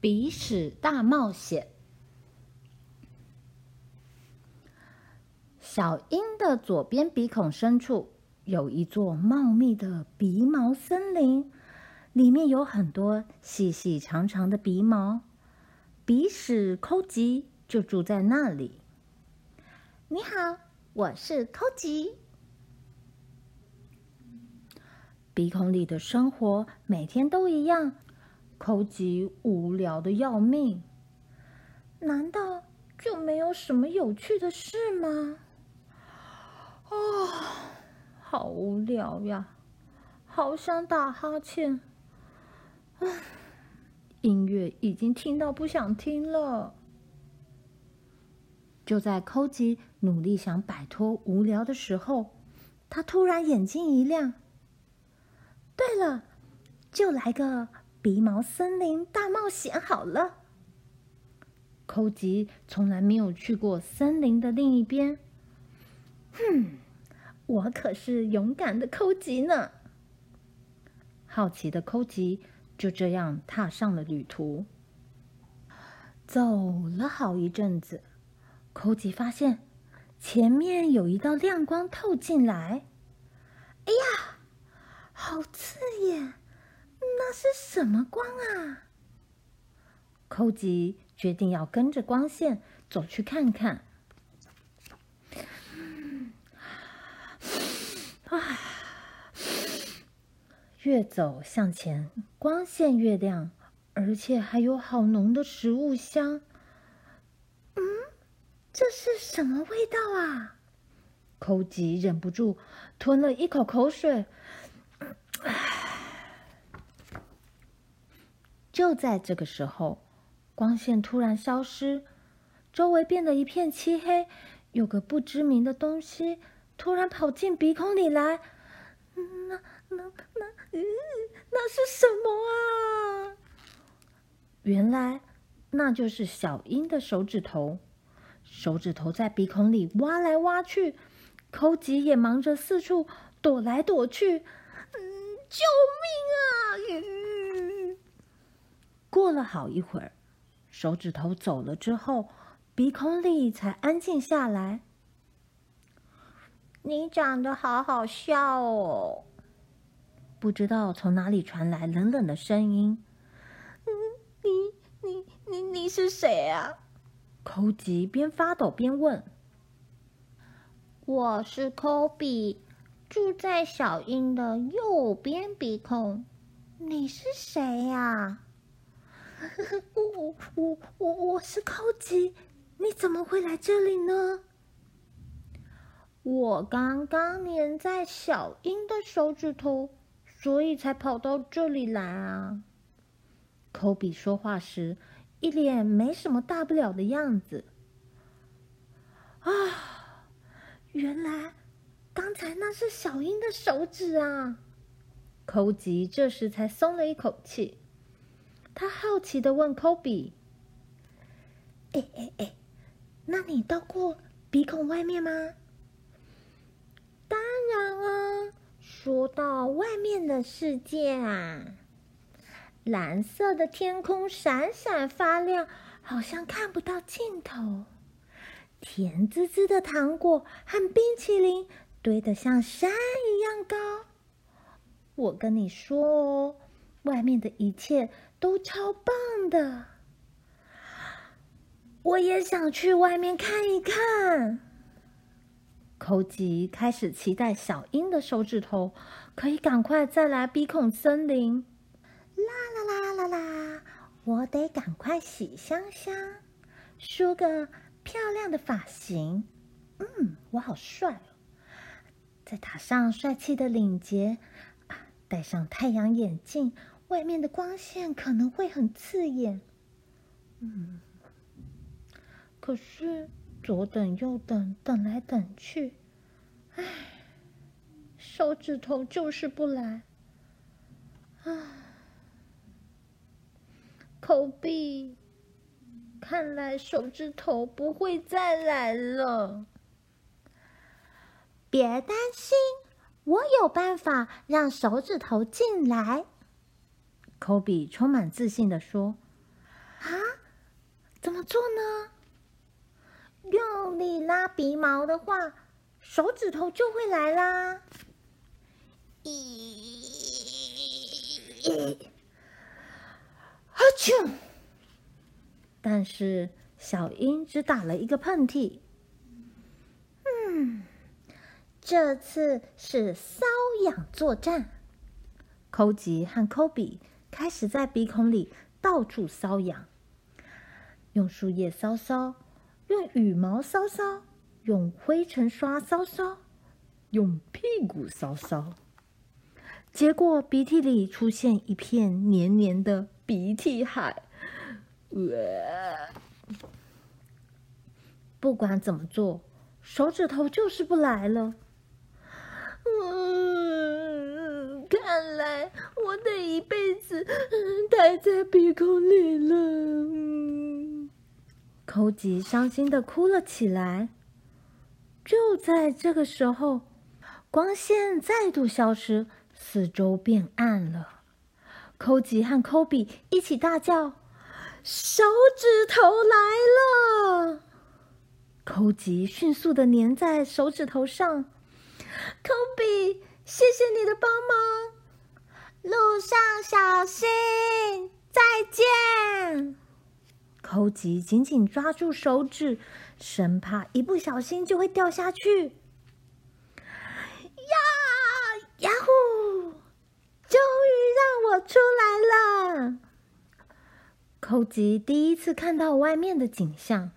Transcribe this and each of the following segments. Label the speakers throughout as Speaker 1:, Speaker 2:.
Speaker 1: 鼻屎大冒险。小鹰的左边鼻孔深处有一座茂密的鼻毛森林，里面有很多细细长长的鼻毛。鼻屎抠吉就住在那里。
Speaker 2: 你好，我是抠吉。
Speaker 1: 鼻孔里的生活每天都一样。抠吉无聊的要命，难道就没有什么有趣的事吗？啊、哦，好无聊呀，好想打哈欠。音乐已经听到不想听了。就在抠吉努力想摆脱无聊的时候，他突然眼睛一亮。对了，就来个。鼻毛森林大冒险好了，寇吉从来没有去过森林的另一边。哼，我可是勇敢的抠吉呢！好奇的抠吉就这样踏上了旅途。走了好一阵子，抠吉发现前面有一道亮光透进来。哎呀，好刺！是什么光啊？寇吉决定要跟着光线走去看看。啊！越走向前，光线越亮，而且还有好浓的食物香。嗯，这是什么味道啊？寇吉忍不住吞了一口口水。就在这个时候，光线突然消失，周围变得一片漆黑。有个不知名的东西突然跑进鼻孔里来，那、那、那、嗯，那是什么啊？原来那就是小鹰的手指头。手指头在鼻孔里挖来挖去，抠吉也忙着四处躲来躲去。嗯，救命啊！嗯过了好一会儿，手指头走了之后，鼻孔里才安静下来。
Speaker 2: 你长得好好笑哦！
Speaker 1: 不知道从哪里传来冷冷的声音。
Speaker 2: 嗯，你你你你是谁啊？
Speaker 1: 抠吉边发抖边问。
Speaker 2: 我是抠比，住在小樱的右边鼻孔。你是谁呀？我我我我是抠吉，你怎么会来这里呢？我刚刚粘在小鹰的手指头，所以才跑到这里来啊。
Speaker 1: 抠比说话时一脸没什么大不了的样子。啊，原来刚才那是小鹰的手指啊！抠吉这时才松了一口气。他好奇的问科比：“
Speaker 2: 哎哎哎，那你到过鼻孔外面吗？”“当然啊！说到外面的世界啊，蓝色的天空闪闪发亮，好像看不到尽头。甜滋滋的糖果和冰淇淋堆得像山一样高。我跟你说哦，外面的一切。”都超棒的，我也想去外面看一看。
Speaker 1: 抠吉开始期待小鹰的手指头可以赶快再来鼻孔森林。
Speaker 2: 啦啦啦啦啦！我得赶快洗香香，梳个漂亮的发型。嗯，我好帅哦！再打上帅气的领结，戴上太阳眼镜。外面的光线可能会很刺眼，嗯，可是左等右等，等来等去，唉，手指头就是不来，唉，抠鼻，看来手指头不会再来了。别担心，我有办法让手指头进来。
Speaker 1: 抠比充满自信的说：“
Speaker 2: 啊？怎么做呢？用力拉鼻毛的话，手指头就会来啦。咦，
Speaker 1: 阿啾！但是小英只打了一个喷嚏。
Speaker 2: 嗯，这次是瘙痒作战。
Speaker 1: 科吉和科比开始在鼻孔里到处搔痒，用树叶搔搔，用羽毛搔搔，用灰尘刷搔搔，用屁股搔搔。结果鼻涕里出现一片黏黏的鼻涕海。不管怎么做，手指头就是不来了。
Speaker 2: 嗯，看的一辈子待在鼻孔里了。
Speaker 1: 蔻吉伤心的哭了起来。就在这个时候，光线再度消失。四周变暗了，蔻吉和科比一起大叫：“手指头来了！”蔻吉迅速的粘在手指头上。
Speaker 2: 科比，谢谢你的帮忙，路上小心，再见。
Speaker 1: 寇吉紧紧抓住手指，生怕一不小心就会掉下去。
Speaker 2: 呀呀呼！终于让我出来了。
Speaker 1: 寇吉第一次看到外面的景象，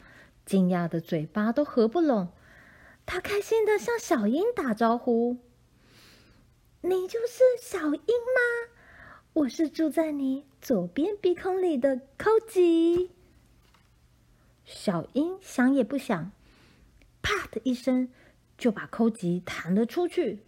Speaker 1: 惊讶的嘴巴都合不拢。他开心的向小鹰打招呼：“
Speaker 2: 你就是小樱吗？我是住在你左边鼻孔里的抠吉。”
Speaker 1: 小樱想也不想，啪的一声就把抠吉弹了出去。